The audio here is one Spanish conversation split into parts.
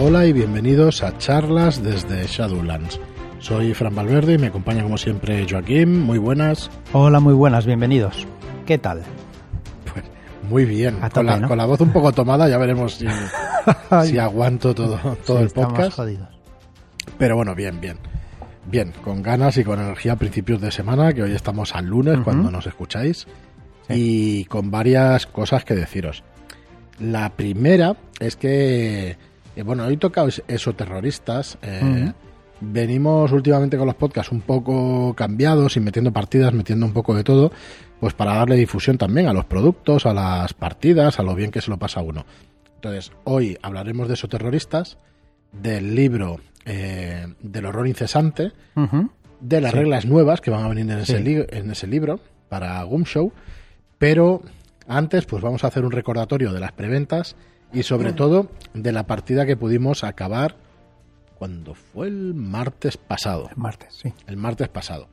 Hola y bienvenidos a charlas desde Shadowlands. Soy Fran Valverde y me acompaña como siempre Joaquín. Muy buenas. Hola, muy buenas, bienvenidos. ¿Qué tal? Pues muy bien. Con, la, ¿no? con la voz un poco tomada, ya veremos si, si aguanto todo, todo Sí, el estamos podcast. jodidos. Pero bueno, bien, bien. Bien, con ganas y con energía a principios de semana, que hoy estamos al lunes cuando nos escucháis. Y con varias cosas que deciros. La primera es que, eh, bueno, hoy toca es- esoterroristas. eh. Venimos últimamente con los podcasts un poco cambiados y metiendo partidas, metiendo un poco de todo, pues para darle difusión también a los productos, a las partidas, a lo bien que se lo pasa a uno. Entonces, hoy hablaremos de esoterroristas, del libro eh, del horror incesante, de las Sí. reglas nuevas que van a venir Sí. en ese libro para Gumshow, pero antes pues vamos a hacer un recordatorio de las preventas y sobre todo de la partida que pudimos acabar cuando fue el martes pasado. El martes, sí. El martes pasado.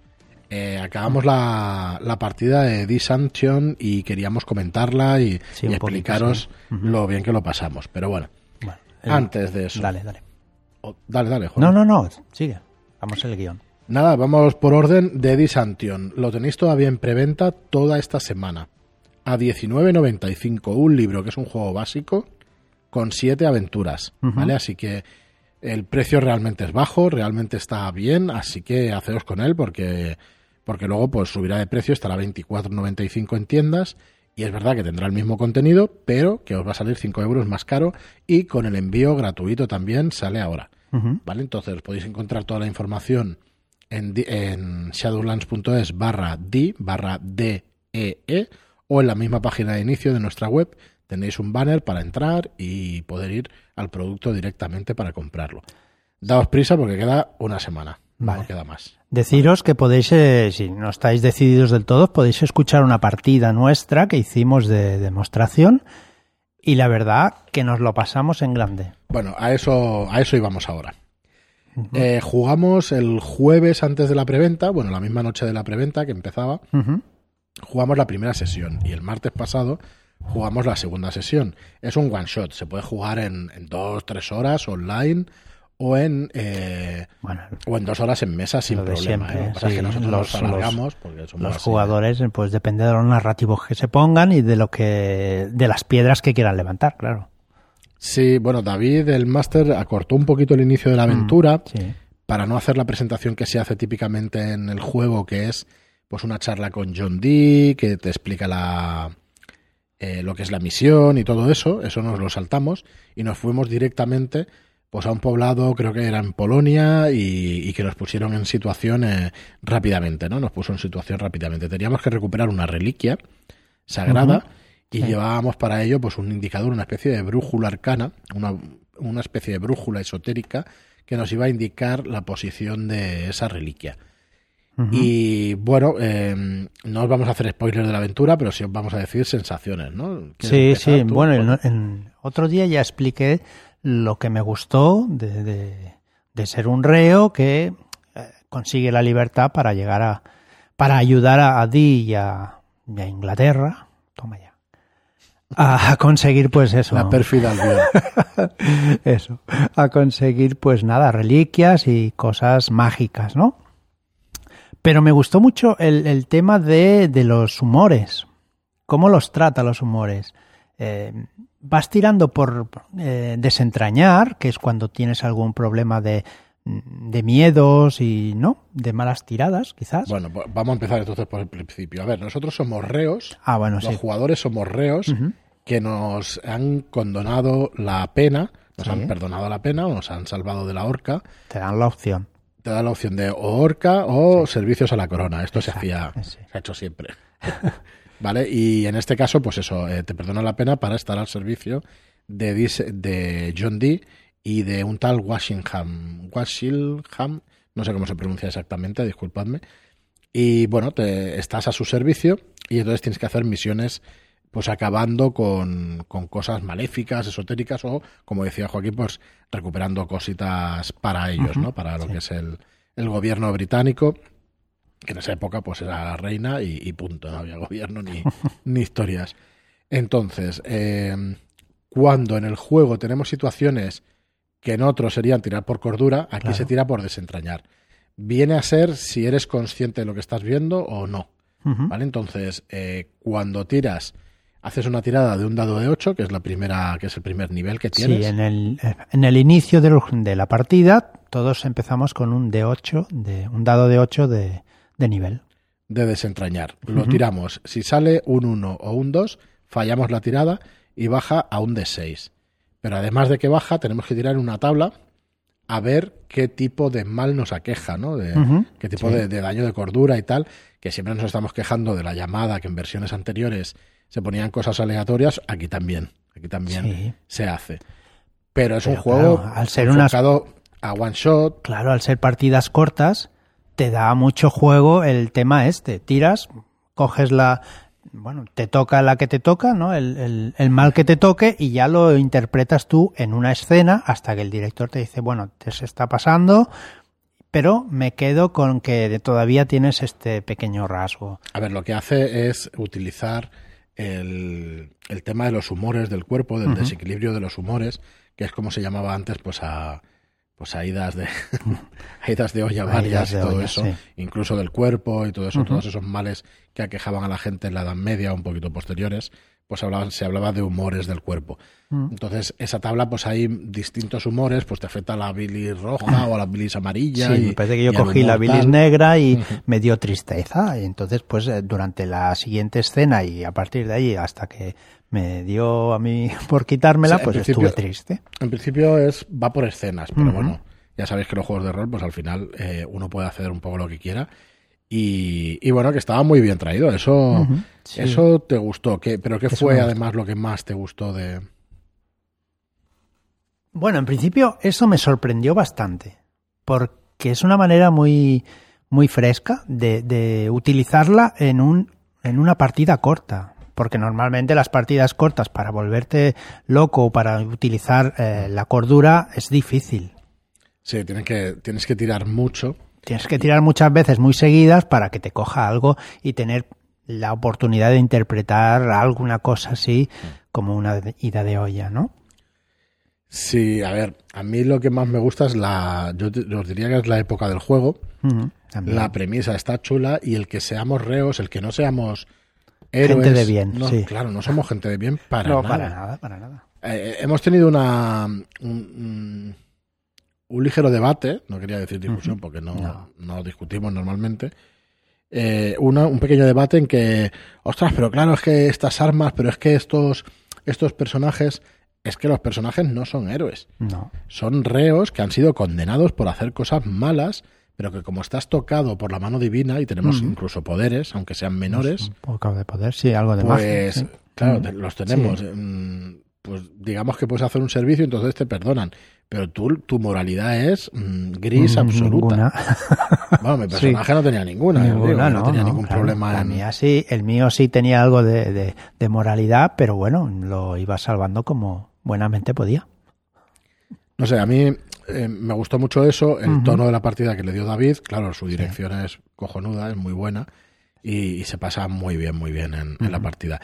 Eh, acabamos la, la partida de Disantion y queríamos comentarla y, Sí, y un poquito, explicaros sí. Lo bien que lo pasamos. Pero bueno, Bueno, el- antes de eso. Dale, dale. Oh, dale, dale, Juan. No, no, no, sigue. Vamos el guion. Nada, vamos por orden de Disantion. Lo tenéis todavía en preventa toda esta semana. A 19.95, un libro que es un juego básico con siete aventuras. ¿vale? Así que el precio realmente es bajo, realmente está bien, así que haceos con él porque, porque luego pues subirá de precio, estará a 24.95 en tiendas y es verdad que tendrá el mismo contenido, pero que os va a salir 5 euros más caro y con el envío gratuito también sale ahora. ¿vale? Entonces podéis encontrar toda la información en, en shadowlands.es barra di barra DEE o en la misma página de inicio de nuestra web tenéis un banner para entrar y poder ir al producto directamente para comprarlo. Daos prisa porque queda una semana, Vale. no queda más. Deciros que podéis, eh, si no estáis decididos del todo, podéis escuchar una partida nuestra que hicimos de demostración y la verdad que nos lo pasamos en grande. Bueno, a eso, a eso íbamos ahora. Eh, jugamos el jueves antes de la preventa, bueno, la misma noche de la preventa que empezaba, jugamos la primera sesión y el martes pasado jugamos la segunda sesión. Es un one shot, se puede jugar en, en dos, tres horas online o en eh, Bueno, o en dos horas en mesa sin problema. siempre, ¿eh? Pasa es sí, que nosotros los- nos alargamos porque somos los así. jugadores, eh, pues depende de los narrativos que se pongan y de lo que, de las piedras que quieran levantar, claro. Sí, bueno, David, el máster, acortó un poquito el inicio de la aventura Sí. para no hacer la presentación que se hace típicamente en el juego, que es pues una charla con John Dee, que te explica la eh, lo que es la misión y todo eso, eso nos lo saltamos y nos fuimos directamente pues a un poblado, creo que era en Polonia, y, y que nos pusieron en situación eh, rápidamente, ¿no? Nos puso en situación rápidamente. Teníamos que recuperar una reliquia sagrada y Sí. llevábamos para ello pues un indicador, una especie de brújula arcana, una, una especie de brújula esotérica que nos iba a indicar la posición de esa reliquia. Y bueno, eh, no os vamos a hacer spoilers de la aventura, pero sí os vamos a decir sensaciones, ¿no? ¿Quieres Sí, sí. tú? Bueno, en, en- otro día ya expliqué lo que me gustó de, de- de ser un reo que eh, consigue la libertad para llegar a para ayudar a, a Dee y a, y a Inglaterra. Toma ya. A, conseguir pues eso. La eso. A conseguir pues nada, reliquias y cosas mágicas, ¿no? Pero me gustó mucho el, el tema de, de los humores. ¿Cómo los trata los humores? Eh, vas tirando por eh, desentrañar, que es cuando tienes algún problema de, de miedos y, ¿no? De malas tiradas, quizás. Bueno, vamos a empezar entonces por el principio. A ver, nosotros somos reos, ah, bueno, los sí. jugadores somos reos que nos han condonado la pena, nos Sí. han perdonado la pena o nos han salvado de la horca. Te dan la opción. Te da la opción de o horca o servicios a la corona. Esto se hacía, sí. se ha hecho siempre. ¿Vale? Y en este caso, pues eso, eh, te perdona la pena para estar al servicio de, de John Dee y de un tal Washington. Washington, no sé cómo se pronuncia exactamente, disculpadme. Y bueno, te, estás a su servicio y entonces tienes que hacer misiones pues acabando con, con cosas maléficas, esotéricas o, como decía Joaquín, pues recuperando cositas para ellos, ¿no? Para lo sí. que es el, el gobierno británico, que en esa época pues era la reina y, y punto, no había gobierno ni, ni historias. Entonces, eh, cuando en el juego tenemos situaciones que en otros serían tirar por cordura, aquí Claro. se tira por desentrañar. Viene a ser si eres consciente de lo que estás viendo o no. ¿Vale? Entonces, eh, cuando tiras, haces una tirada de un dado de 8, que es la primera, que es el primer nivel que tienes. Sí, en el, en el inicio de la partida todos empezamos con un D8, de, un dado de 8 de, de nivel. de desentrañar. Lo tiramos. Si sale un 1 o un 2, fallamos la tirada y baja a un D6. Pero además de que baja, tenemos que tirar una tabla a ver qué tipo de mal nos aqueja, ¿no? De, qué tipo Sí. de, de daño de cordura y tal, que siempre nos estamos quejando de la llamada, que en versiones anteriores se ponían cosas aleatorias, aquí también, aquí también Sí. se hace. Pero es un juego claro, al ser unas- enfocado a one shot, Claro, al ser partidas cortas, te da mucho juego el tema este. Tiras, coges la. Bueno, te toca la que te toca, ¿no? El, el- el mal que te toque y ya lo interpretas tú en una escena hasta que el director te dice, bueno, te se está pasando, pero me quedo con que todavía tienes este pequeño rasgo. A ver, lo que hace es utilizar el, el tema de los humores del cuerpo, del desequilibrio de los humores, que es como se llamaba antes, pues a pues a idas de a idas de olla varias y todo olla, eso, sí. incluso del cuerpo y todo eso, todos esos males que aquejaban a la gente en la Edad Media, un poquito posteriores, pues se hablaba de humores del cuerpo. Mm. Entonces, esa tabla, pues hay distintos humores, pues te afecta a la bilis roja o a la bilis amarilla. Sí, y- me parece que yo cogí la bilis tal. negra y me dio tristeza. Y entonces, pues eh, durante la siguiente escena y a partir de ahí hasta que me dio a mí por quitármela, pues estuve triste. En principio es va por escenas, pero bueno, ya sabéis que los juegos de rol, pues al final eh, uno puede hacer un poco lo que quiera. Y, y bueno, que estaba muy bien traído. Eso, sí. eso te gustó. ¿Qué, ¿Pero qué Eso fue además lo que más te gustó de...? Bueno, en principio eso me sorprendió bastante, porque es una manera muy, muy fresca de, de utilizarla en, un, en una partida corta. Porque normalmente las partidas cortas para volverte loco o para utilizar eh, la cordura es difícil. Sí, tienes que, tienes que tirar mucho. Tienes que tirar muchas veces muy seguidas para que te coja algo y tener la oportunidad de interpretar alguna cosa así como una ida de olla, ¿no? Sí, a ver, a mí lo que más me gusta es la... Yo os diría que es la época del juego. La premisa está chula y el que seamos reos, el que no seamos héroes... Gente de bien, no, sí. Claro, no somos gente de bien para no, nada. para nada, para nada. Eh, hemos tenido una un, un- un ligero debate, no quería decir discusión porque no, No. no discutimos normalmente. eh, una- un pequeño debate en que, ostras, pero claro, es que estas armas, pero es que estos, estos personajes, es que los personajes no son héroes, No. son reos que han sido condenados por hacer cosas malas, pero que como estás tocado por la mano divina y tenemos incluso poderes, aunque sean menores, Un poco de poder, sí, algo de magia. pues claro, los tenemos. sí. mm, Pues digamos que puedes hacer un servicio, entonces te perdonan. Pero tú, tu moralidad es mm, gris Mm, absoluta. ninguna. Bueno, mi Sí. personaje no tenía ninguna. digo, no, no, tenía no, ningún claro. problema La en. mía sí, el mío sí tenía algo de, de- de moralidad, pero bueno, lo iba salvando como buenamente podía. No sé, a mí eh, me gustó mucho eso, el tono de la partida que le dio David. Claro, su dirección es cojonuda, es muy buena y, y se pasa muy bien, muy bien en, en la partida.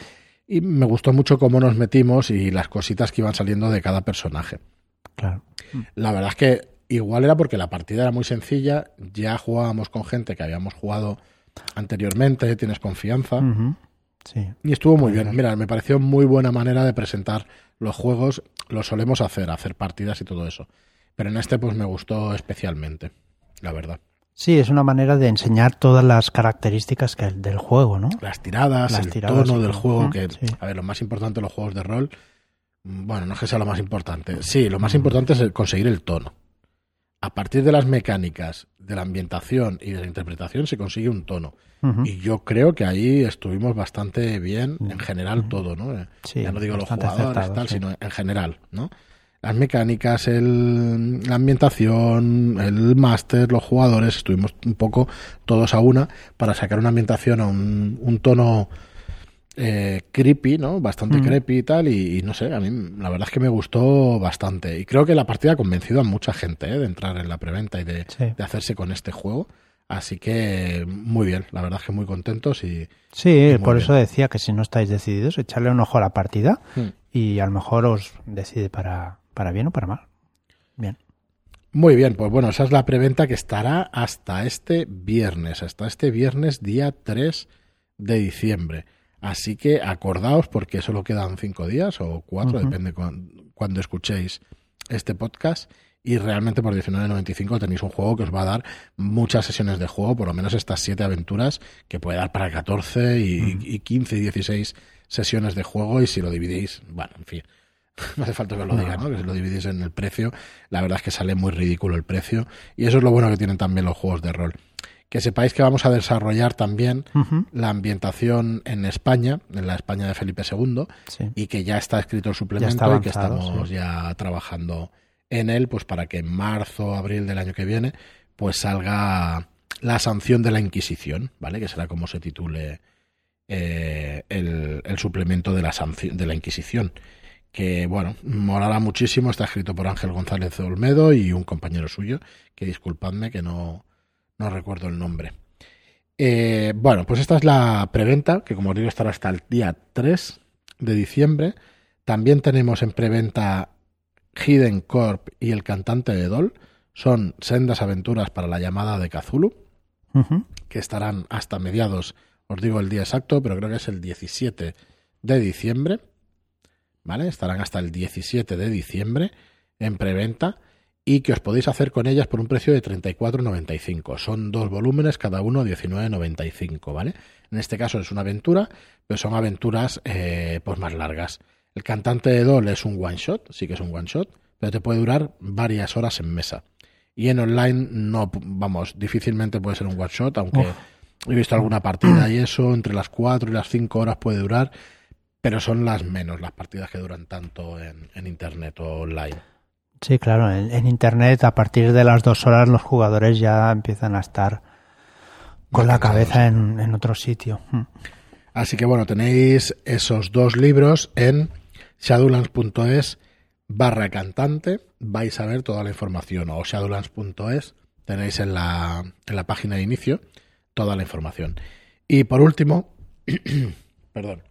Y me gustó mucho cómo nos metimos y las cositas que iban saliendo de cada personaje. Claro. La verdad es que igual era porque la partida era muy sencilla, ya jugábamos con gente que habíamos jugado anteriormente, tienes confianza Sí. y estuvo muy bien. Mira, me pareció muy buena manera de presentar los juegos, lo solemos hacer, hacer partidas y todo eso. Pero en este pues me gustó especialmente, la verdad. Sí, es una manera de enseñar todas las características que del juego, ¿no? Las tiradas, Las el tiradas tono del juego, que, sí. a ver, lo más importante de los juegos de rol, bueno, no es que sea lo más importante. Sí, lo más importante es conseguir el tono. A partir de las mecánicas, de la ambientación y de la interpretación se consigue un tono. Y yo creo que ahí estuvimos bastante bien, en general todo, ¿no? Eh, Sí, ya no digo los jugadores, acertado, tal, sí. sino en general, ¿no? Las mecánicas, el, la ambientación, el máster, los jugadores, estuvimos un poco todos a una para sacar una ambientación a un, un tono eh, creepy, ¿no? Bastante Mm. creepy y tal, y, y no sé, a mí la verdad es que me gustó bastante. Y creo que la partida ha convencido a mucha gente ¿eh? de entrar en la preventa y de, Sí. de hacerse con este juego. Así que muy bien, la verdad es que muy contentos y Sí, por bien. eso decía que si no estáis decididos, echarle un ojo a la partida Hmm. y a lo mejor os decide para, para bien o para mal. Bien. Muy bien, pues bueno, esa es la preventa que estará hasta este viernes, hasta este viernes día 3 de diciembre. Así que acordaos porque solo quedan cinco días o cuatro, depende cuan- cuando escuchéis este podcast. Y realmente por 19.95 tenéis un juego que os va a dar muchas sesiones de juego, por lo menos estas siete aventuras, que puede dar para 14 y, y 15 y 16 sesiones de juego. Y si lo dividís, bueno, en fin, no hace falta que os lo diga, ¿no? Que si lo dividís en el precio, la verdad es que sale muy ridículo el precio. Y eso es lo bueno que tienen también los juegos de rol. Que sepáis que vamos a desarrollar también la ambientación en España, en la España de Felipe II, Sí. y que ya está escrito el suplemento está y que avanzado, estamos sí. ya trabajando en él, pues para que en marzo o abril del año que viene, pues salga la sanción de la Inquisición, ¿vale? Que será como se titule eh, el, el suplemento de la sanción de la Inquisición. Que bueno, molará muchísimo, está escrito por Ángel González de Olmedo y un compañero suyo, que disculpadme que no, no recuerdo el nombre. Eh, bueno, pues esta es la preventa, que como os digo estará hasta el día 3 de diciembre. También tenemos en preventa Hidden Corp y el cantante de Dol. Son sendas aventuras para la llamada de Ujú. que estarán hasta mediados, os digo el día exacto, pero creo que es el 17 de diciembre. ¿Vale? Estarán hasta el 17 de diciembre en preventa y que os podéis hacer con ellas por un precio de 34,95. Son dos volúmenes, cada uno 19,95, ¿vale? En este caso es una aventura, pero son aventuras eh, pues más largas. El cantante de Dol es un one shot, sí que es un one shot, pero te puede durar varias horas en mesa. Y en online no, vamos, difícilmente puede ser un one shot, aunque Uf. he visto alguna partida y eso, entre las 4 y las 5 horas puede durar, pero son las menos las partidas que duran tanto en, en internet o online. Sí, claro. En, en Internet, a partir de las dos horas, los jugadores ya empiezan a estar con la cabeza en, en otro sitio. Mm. Así que bueno, tenéis esos dos libros en shadowlands.es barra cantante. Vais a ver toda la información. O shadowlands.es tenéis en la, en la página de inicio toda la información. Y por último, perdón,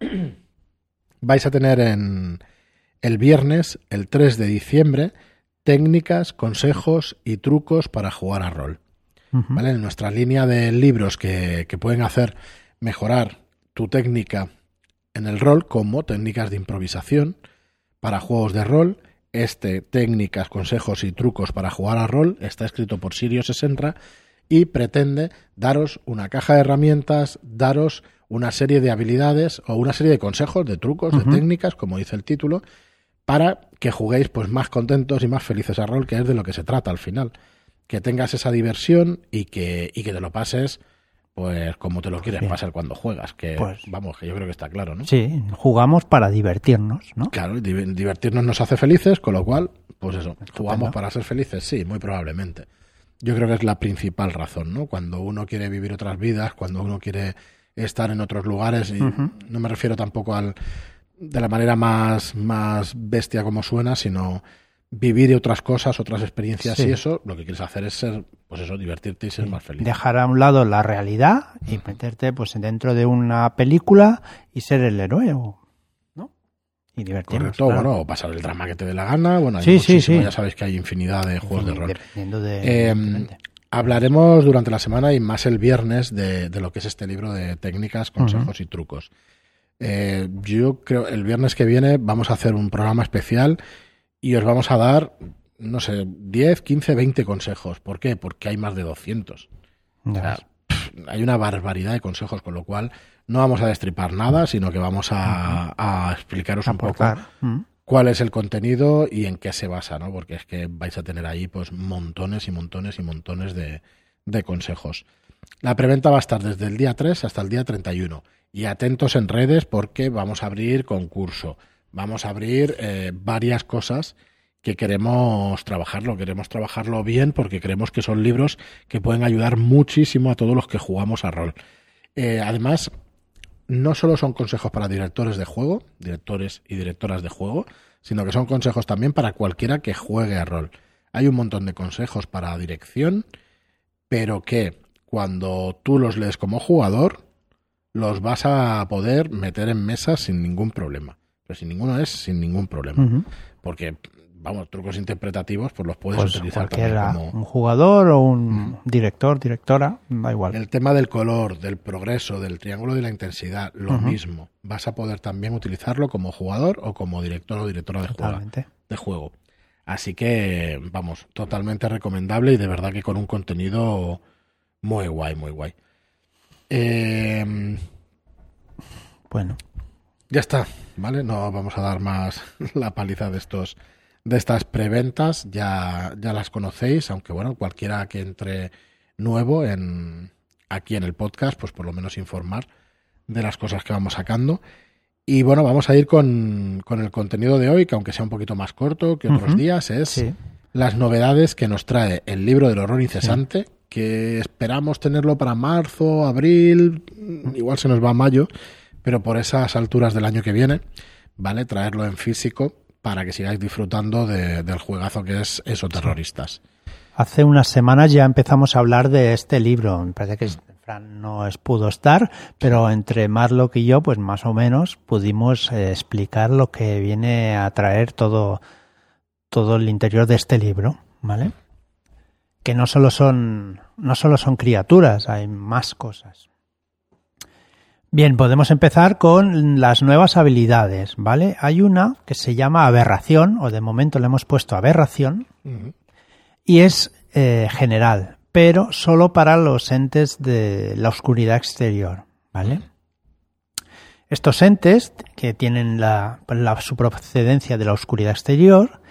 vais a tener en el viernes, el 3 de diciembre, técnicas, consejos y trucos para jugar a rol. ¿vale? En nuestra línea de libros que, que pueden hacer mejorar tu técnica en el rol, como técnicas de improvisación para juegos de rol. Este, técnicas, consejos y trucos para jugar a rol, está escrito por Sirius Esenra y pretende daros una caja de herramientas, daros una serie de habilidades o una serie de consejos, de trucos, de técnicas, como dice el título, para que juguéis pues más contentos y más felices a rol, que es de lo que se trata al final que tengas esa diversión y que, y que te lo pases pues como te lo quieres pasar cuando juegas, que Pues- vamos, que yo creo que está claro, ¿no? Sí, jugamos para divertirnos, ¿no? Claro, di- divertirnos nos hace felices, con lo cual, pues eso, jugamos para ser felices, sí, muy probablemente. Yo creo que es la principal razón, ¿no? Cuando uno quiere vivir otras vidas, cuando uno quiere estar en otros lugares, y no me refiero tampoco al de la manera más, más bestia como suena, sino vivir otras cosas, otras experiencias Sí. y eso, lo que quieres hacer es ser, pues eso, divertirte y ser más feliz. Dejar a un lado la realidad y meterte pues dentro de una película y ser el héroe, ¿no? Y divertirnos. Correcto, claro. bueno, o pasar el drama que te dé la gana, bueno, hay Sí, ya sabéis que hay infinidad de juegos de rol. Dependiendo de... Eh, evidentemente. hablaremos durante la semana y más el viernes de, de lo que es este libro de técnicas, consejos y trucos. Eh, yo creo el viernes que viene vamos a hacer un programa especial y os vamos a dar, no sé, 10, 15, 20 consejos. ¿Por qué? Porque hay más de 200. Ya O sea, pff, hay una barbaridad de consejos, con lo cual no vamos a destripar nada, sino que vamos a, a explicaros un poco cuál es el contenido y en qué se basa, ¿no? Porque es que vais a tener ahí pues montones y montones y montones de, de consejos. La preventa va a estar desde el día 3 hasta el día 31. Y atentos en redes porque vamos a abrir concurso. Vamos a abrir eh, varias cosas que queremos trabajarlo. Queremos trabajarlo bien porque creemos que son libros que pueden ayudar muchísimo a todos los que jugamos a rol. Eh, además, no solo son consejos para directores de juego, directores y directoras de juego, sino que son consejos también para cualquiera que juegue a rol. Hay un montón de consejos para dirección, pero que cuando tú los lees como jugador, los vas a poder meter en mesa sin ningún problema. Pero sin ninguno es sin ningún problema. Porque vamos, trucos interpretativos, pues los puedes Pues utilizar también cualquiera, como... un jugador o un director, directora, da igual. El tema del color, del progreso, del triángulo de la intensidad, lo mismo. Vas a poder también utilizarlo como jugador o como director o directora de juego. De juego. Así que, vamos, totalmente recomendable y de verdad que con un contenido muy guay, muy guay. Eh, Bueno, ya está, ¿vale? No vamos a dar más la paliza de estos de estas preventas, ya, ya las conocéis, aunque bueno, cualquiera que entre nuevo en aquí en el podcast, pues por lo menos informar de las cosas que vamos sacando. Y bueno, vamos a ir con, con el contenido de hoy, que aunque sea un poquito más corto que otros días, es sí. las novedades que nos trae el libro del horror incesante, que esperamos tenerlo para marzo, abril, igual se nos va mayo, pero por esas alturas del año que viene, ¿vale? Traerlo en físico para que sigáis disfrutando de- del juegazo que es Eso Terroristas. Hace unas semanas ya empezamos a hablar de este libro. Me parece que Fran no pudo estar, pero entre Marlock y yo, pues más o menos pudimos eh, explicar lo que viene a traer todo, todo el interior de este libro, ¿vale? Que no solo son, no solo son criaturas, hay más cosas. Bien, podemos empezar con las nuevas habilidades, ¿vale? Hay una que se llama aberración, o de momento le hemos puesto aberración, y es eh, general, pero solo para los entes de la oscuridad exterior, ¿vale? Estos entes que tienen la, la- su procedencia de la oscuridad exterior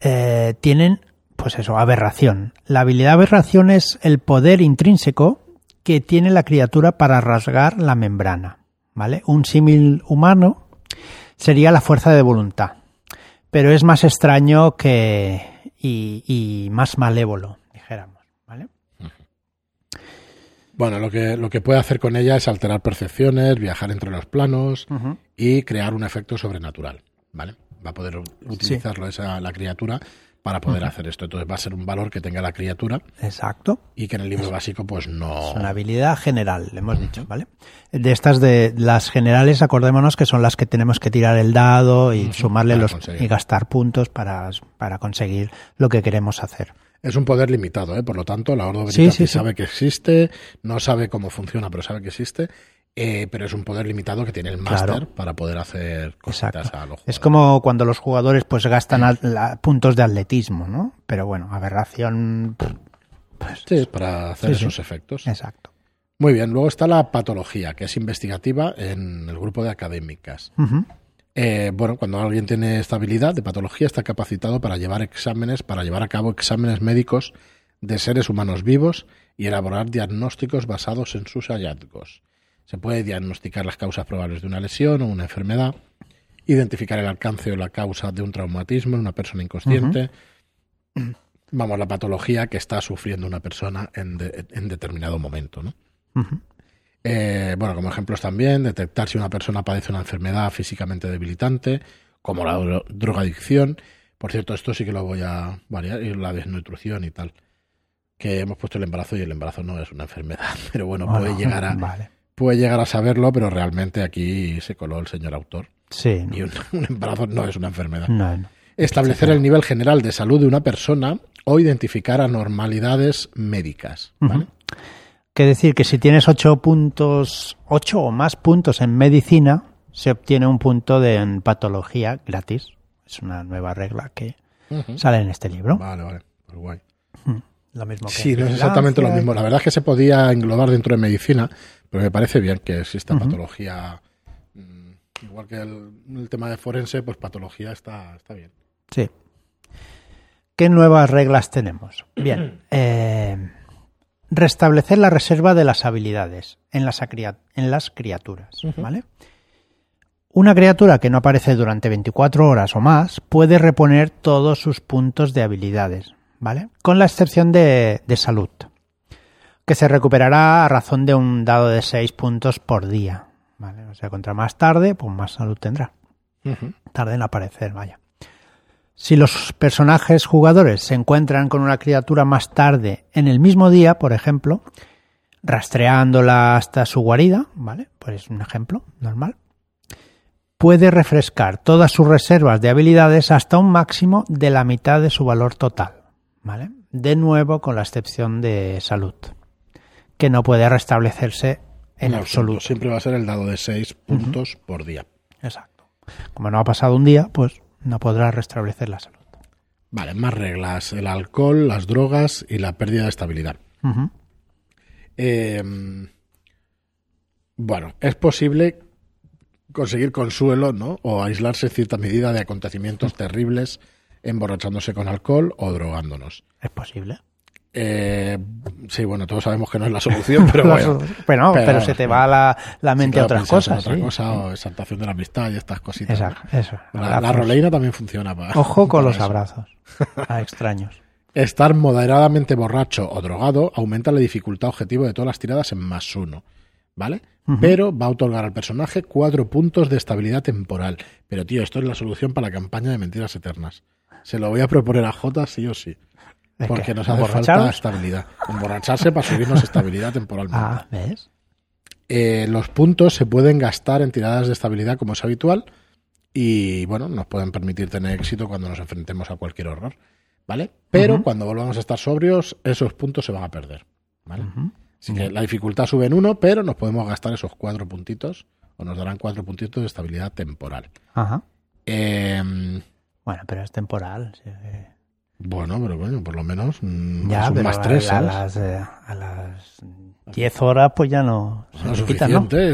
eh, tienen, pues eso, aberración. La habilidad aberración es el poder intrínseco que tiene la criatura para rasgar la membrana, ¿vale? Un símil humano sería la fuerza de voluntad, pero es más extraño que y, y más malévolo, dijéramos, ¿vale? Bueno, lo que, lo que puede hacer con ella es alterar percepciones, viajar entre los planos y crear un efecto sobrenatural, ¿vale? Va a poder utilizarlo esa, la criatura para poder hacer esto. Entonces va a ser un valor que tenga la criatura Exacto. y que en el libro básico pues no... Es una habilidad general, le hemos dicho, ¿vale? De estas de las generales, acordémonos que son las que tenemos que tirar el dado y sumarle para los conseguir. y gastar puntos para, para conseguir lo que queremos hacer. Es un poder limitado, ¿eh? por lo tanto, la Ordo Sí, sí, sí. sabe que existe, no sabe cómo funciona, pero sabe que existe, eh, pero es un poder limitado que tiene el máster Claro. para poder hacer Exacto. a los Es jugadores. como cuando los jugadores pues gastan la- puntos de atletismo, ¿no? Pero bueno, aberración. Pues, Sí, para hacer Sí, sí. esos efectos. Exacto. Muy bien, luego está la patología, que es investigativa en el grupo de académicas. Eh, bueno, cuando alguien tiene esta habilidad de patología, está capacitado para llevar exámenes, para llevar a cabo exámenes médicos de seres humanos vivos y elaborar diagnósticos basados en sus hallazgos. Se puede diagnosticar las causas probables de una lesión o una enfermedad, identificar el alcance o la causa de un traumatismo en una persona inconsciente. Vamos, la patología que está sufriendo una persona en, de- en determinado momento, ¿no? Eh, bueno, como ejemplos también, detectar si una persona padece una enfermedad físicamente debilitante, como la dro- drogadicción. Por cierto, esto sí que lo voy a variar, y la desnutrición y tal. Que hemos puesto el embarazo y el embarazo no es una enfermedad, pero bueno, puede Bueno, llegar a Vale. Puede llegar a saberlo, pero realmente aquí se coló el señor autor. Sí. Y un, un embarazo no es una enfermedad. No, no. Establecer el nivel general de salud de una persona o identificar anormalidades médicas. ¿vale? Que decir que si tienes ocho puntos, ocho o más puntos en medicina, se obtiene un punto de en patología gratis. Es una nueva regla que sale en este libro. Vale, vale. Pues guay. Lo mismo que Sí, no es exactamente lo mismo. La verdad es que se podía englobar dentro de medicina, pero me parece bien que exista patología. mm, Igual que el, el tema de forense, pues patología está, está bien. Sí. ¿Qué nuevas reglas tenemos? Bien. eh, restablecer la reserva de las habilidades en las, en las criaturas. ¿Vale? Una criatura que no aparece durante 24 horas o más puede reponer todos sus puntos de habilidades, ¿vale? Con la excepción de, de salud, que se recuperará a razón de un dado de 6 puntos por día, ¿vale? O sea, contra más tarde, pues más salud tendrá tarde en aparecer, vaya. Si los personajes jugadores se encuentran con una criatura más tarde en el mismo día, por ejemplo, rastreándola hasta su guarida, ¿vale? Pues es un ejemplo normal. puede refrescar todas sus reservas de habilidades hasta un máximo de la mitad de su valor total. ¿Vale? De nuevo, con la excepción de salud, que no puede restablecerse en No, absoluto. Siempre va a ser el dado de 6 puntos por día. Exacto. Como no ha pasado un día, pues no podrá restablecer la salud. Vale, más reglas. El alcohol, las drogas y la pérdida de estabilidad. Eh, bueno, es posible conseguir consuelo, ¿no? O aislarse en cierta medida de acontecimientos terribles emborrachándose con alcohol o drogándonos. Es posible. Eh, sí, bueno, todos sabemos que no es la solución, pero bueno. Pero, Pero- se te va la, la mente a otras cosas. Otra cosa, o exaltación de la amistad y estas cositas. Exacto, eso. La, la también funciona para. Ojo con para los eso. abrazos a extraños. Estar moderadamente borracho o drogado aumenta la dificultad objetivo de todas las tiradas en más uno. ¿Vale? Pero va a otorgar al personaje cuatro puntos de estabilidad temporal. Pero, tío, esto es la solución para la campaña de Mentiras Eternas. Se lo voy a proponer a Jota sí o sí. ¿De Porque qué? nos hace falta estabilidad. Emborracharse para subirnos estabilidad temporalmente. Ah, ¿ves? Eh, los puntos se pueden gastar en tiradas de estabilidad como es habitual y bueno, nos pueden permitir tener éxito cuando nos enfrentemos a cualquier horror, ¿vale? Pero cuando volvamos a estar sobrios, esos puntos se van a perder. Así que la dificultad sube en uno, pero nos podemos gastar esos cuatro puntitos o nos darán cuatro puntitos de estabilidad temporal. Ajá. Eh, Bueno, pero es temporal. sí, sí. Bueno, pero bueno, por lo menos mm, Ya, son pero más a- tres, a, ¿sabes? las, eh, a las 10 horas pues ya no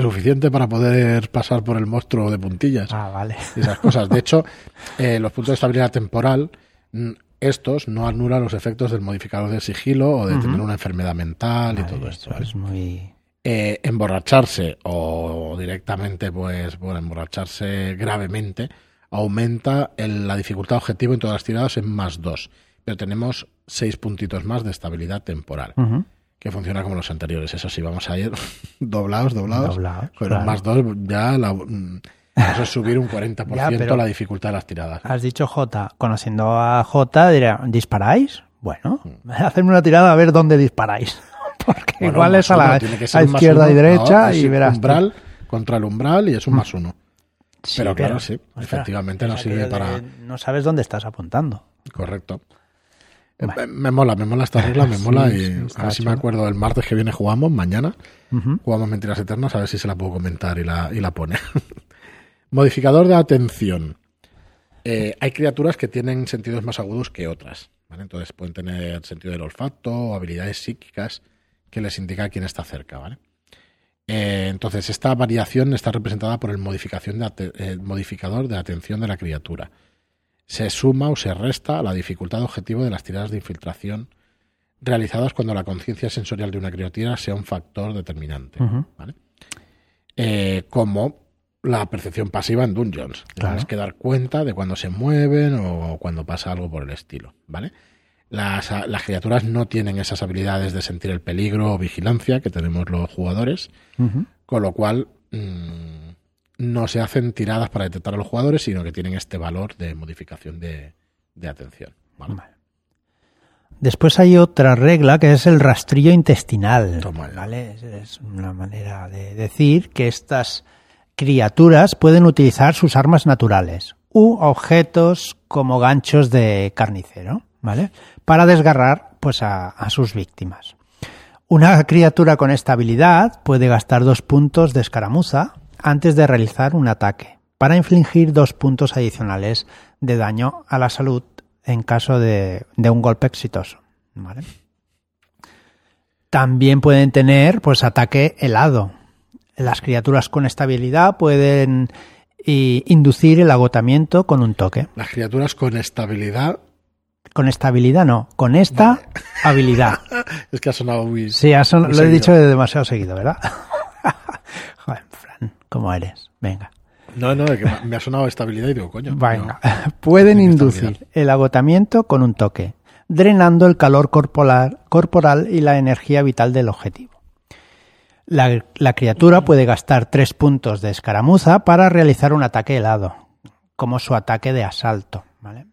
suficiente, para poder pasar por el monstruo de puntillas. Ah, vale. y esas cosas. De hecho, eh, los puntos de estabilidad temporal, mm, estos no anulan los efectos del modificador de sigilo o de tener una enfermedad mental y todo esto. es muy... Eh, emborracharse o directamente, pues, bueno, emborracharse gravemente aumenta el- la dificultad objetivo en todas las tiradas en más dos. Pero tenemos seis puntitos más de estabilidad temporal, que funciona como los anteriores. Eso sí, vamos a ir doblados, doblados. Doblados, claro. más dos ya la, mm, eso es subir un 40% Ya, pero- la dificultad de las tiradas. Has dicho J. Conociendo a J, dirá, ¿disparáis? Bueno, Mm. hacedme una tirada a ver dónde disparáis. Porque Bueno, igual es a la, a izquierda y derecha No, y verás. tú. umbral contra el umbral y es un más uno. Sí, pero claro, sí, efectivamente nos sirve para- No sabes dónde estás apuntando. Correcto. Eh. Me mola, me mola esta regla, me Sí, mola sí, y está a ver si me acuerdo el martes que viene jugamos, mañana jugamos Mentiras Eternas, a ver si se la puedo comentar y la, y la pone. Modificador de atención. Eh, hay criaturas que tienen sentidos más agudos que otras. ¿vale? Entonces pueden tener sentido del olfato o habilidades psíquicas que les indica quién está cerca. ¿vale? Eh, entonces, esta variación está representada por el modificación de eh, modificador de atención de la criatura. Se suma o se resta a la dificultad objetivo de las tiradas de infiltración realizadas cuando la conciencia sensorial de una criatura sea un factor determinante. ¿vale? Eh, como la percepción pasiva en Dungeons. Claro. Tienes que dar cuenta de cuando se mueven o cuando pasa algo por el estilo. ¿vale? Las, las criaturas no tienen esas habilidades de sentir el peligro o vigilancia que tenemos los jugadores, con lo cual mm, no se hacen tiradas para detectar a los jugadores, sino que tienen este valor de modificación de, de atención. ¿vale? Vale. Después hay otra regla que es el rastrillo intestinal. ¿vale? Es una manera de decir que estas criaturas pueden utilizar sus armas naturales u objetos como ganchos de carnicero, ¿vale? Para desgarrar pues a, sus víctimas. Una criatura con esta habilidad puede gastar dos puntos de escaramuza antes de realizar un ataque, para infligir dos puntos adicionales de daño a la salud en caso de, un golpe exitoso. También pueden tener pues ataque helado. Las criaturas con esta habilidad pueden i- inducir el agotamiento con un toque. Las criaturas con estabilidad. Con esta habilidad no, con esta habilidad. Es que ha sonado muy. Sí, ha son- Muy lo he dicho demasiado seguido, ¿verdad? Joder, Fran, ¿cómo eres? Venga. No, no, es que me ha sonado estabilidad y digo, coño. Venga. Pueden inducir el agotamiento con un toque, drenando el calor corporal, corporal y la energía vital del objetivo. La, la criatura puede gastar tres puntos de escaramuza para realizar un ataque helado, como su ataque de asalto. ¿vale?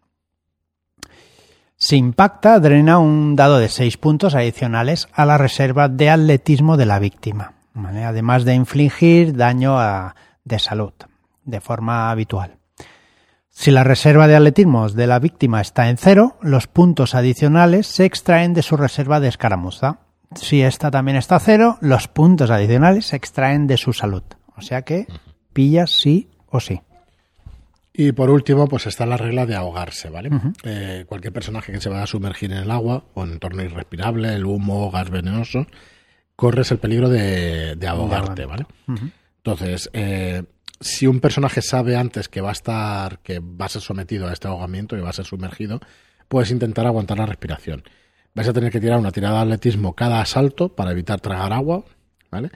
Si impacta, drena un dado de seis puntos adicionales a la reserva de atletismo de la víctima, ¿vale? además de infligir daño a- de salud. de forma habitual. Si la reserva de atletismo de la víctima está en cero, los puntos adicionales se extraen de su reserva de escaramuza. Si esta también está a cero, los puntos adicionales se extraen de su salud. O sea que pillas sí o sí. Y por último, pues está la regla de ahogarse, ¿vale? Eh, cualquier personaje que se vaya a sumergir en el agua o en entorno irrespirable, el humo, gas venenoso, corres el peligro de, ahogarte, ¿vale? Entonces, eh, si un personaje sabe antes que va a estar, que va a ser sometido a este ahogamiento y va a ser sumergido, puedes intentar aguantar la respiración. Vais a tener que tirar una tirada de atletismo cada asalto para evitar tragar agua, ¿vale?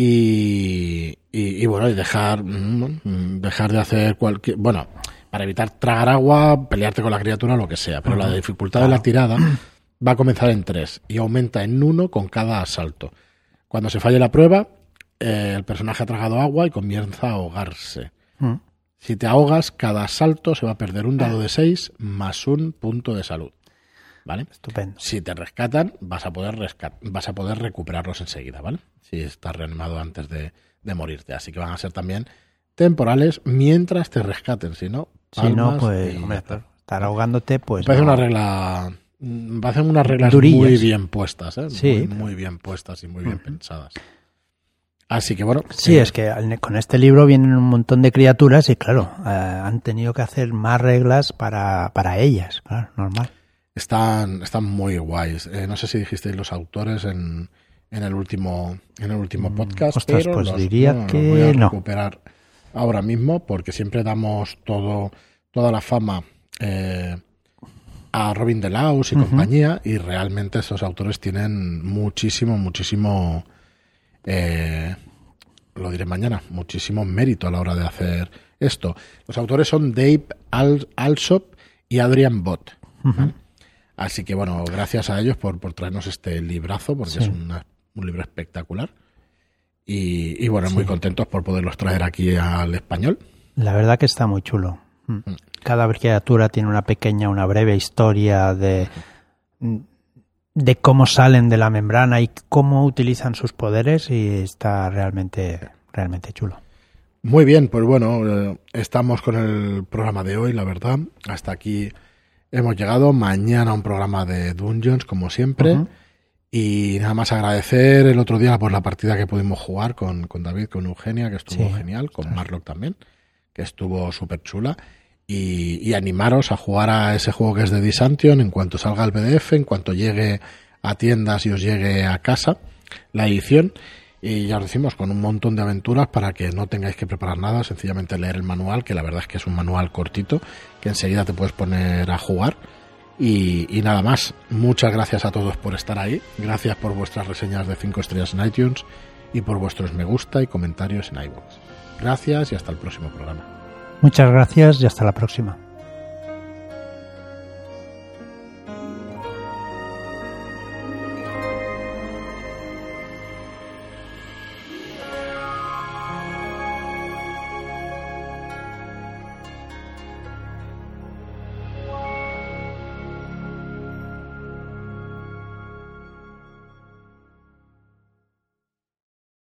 Y, bueno, y dejar, mm, dejar de hacer cualquier, bueno, para evitar tragar agua, pelearte con la criatura, lo que sea. Pero la dificultad de la tirada va a comenzar en 3 y aumenta en 1 con cada asalto. Cuando se falle la prueba, eh, el personaje ha tragado agua y comienza a ahogarse. Mm. Si te ahogas, cada asalto se va a perder un dado de 6 más un punto de salud. ¿Vale? Estupendo. Si te rescatan, vas a poder vas a poder recuperarlos enseguida, ¿vale? Si estás reanimado antes de, morirte. Así que van a ser también temporales mientras te rescaten. Si no, si no, pues estar ahogándote, pues. Parece una regla. Parecen unas reglas muy bien puestas, ¿eh? Sí. Muy, bien puestas y muy bien pensadas. Así que bueno. Sí, eh, es que con este libro vienen un montón de criaturas y claro, eh, han tenido que hacer más reglas para, para ellas, claro, normal. Están, están muy guays. Eh, no sé si dijisteis los autores en, en el último en el último mm, podcast, pero pues diría que voy a recuperar ahora mismo porque siempre damos todo toda la fama a Robin Delaus y compañía y realmente esos autores tienen muchísimo muchísimo eh, lo diré mañana, muchísimo mérito a la hora de hacer esto. Los autores son Dave Alsop y Adrian Bott. Así que bueno, gracias a ellos por, traernos este librazo, porque es un libro espectacular. Y, bueno, muy contentos por poderlos traer aquí al español. La verdad que está muy chulo. Mm. Mm. Cada criatura tiene una pequeña, una breve historia de de cómo salen de la membrana y cómo utilizan sus poderes y está realmente, realmente chulo. Muy bien, pues bueno, eh, estamos con el programa de hoy, la verdad. Hasta aquí hemos llegado. Mañana un programa de Dungeons, como siempre. Y nada más agradecer el otro día por la partida que pudimos jugar con, con David, con Eugenia, que estuvo genial, con Marlock también, que estuvo súper chula y, animaros a jugar a ese juego que es de Disantion en cuanto salga el PDF, en cuanto llegue a tiendas y os llegue a casa la edición. Y ya os decimos, con un montón de aventuras para que no tengáis que preparar nada, sencillamente leer el manual, que la verdad es que es un manual cortito, que enseguida te puedes poner a jugar. Y, nada más, muchas gracias a todos por estar ahí, gracias por vuestras reseñas de 5 estrellas en iTunes y por vuestros me gusta y comentarios en iVoox. Gracias y hasta el próximo programa. Muchas gracias y hasta la próxima.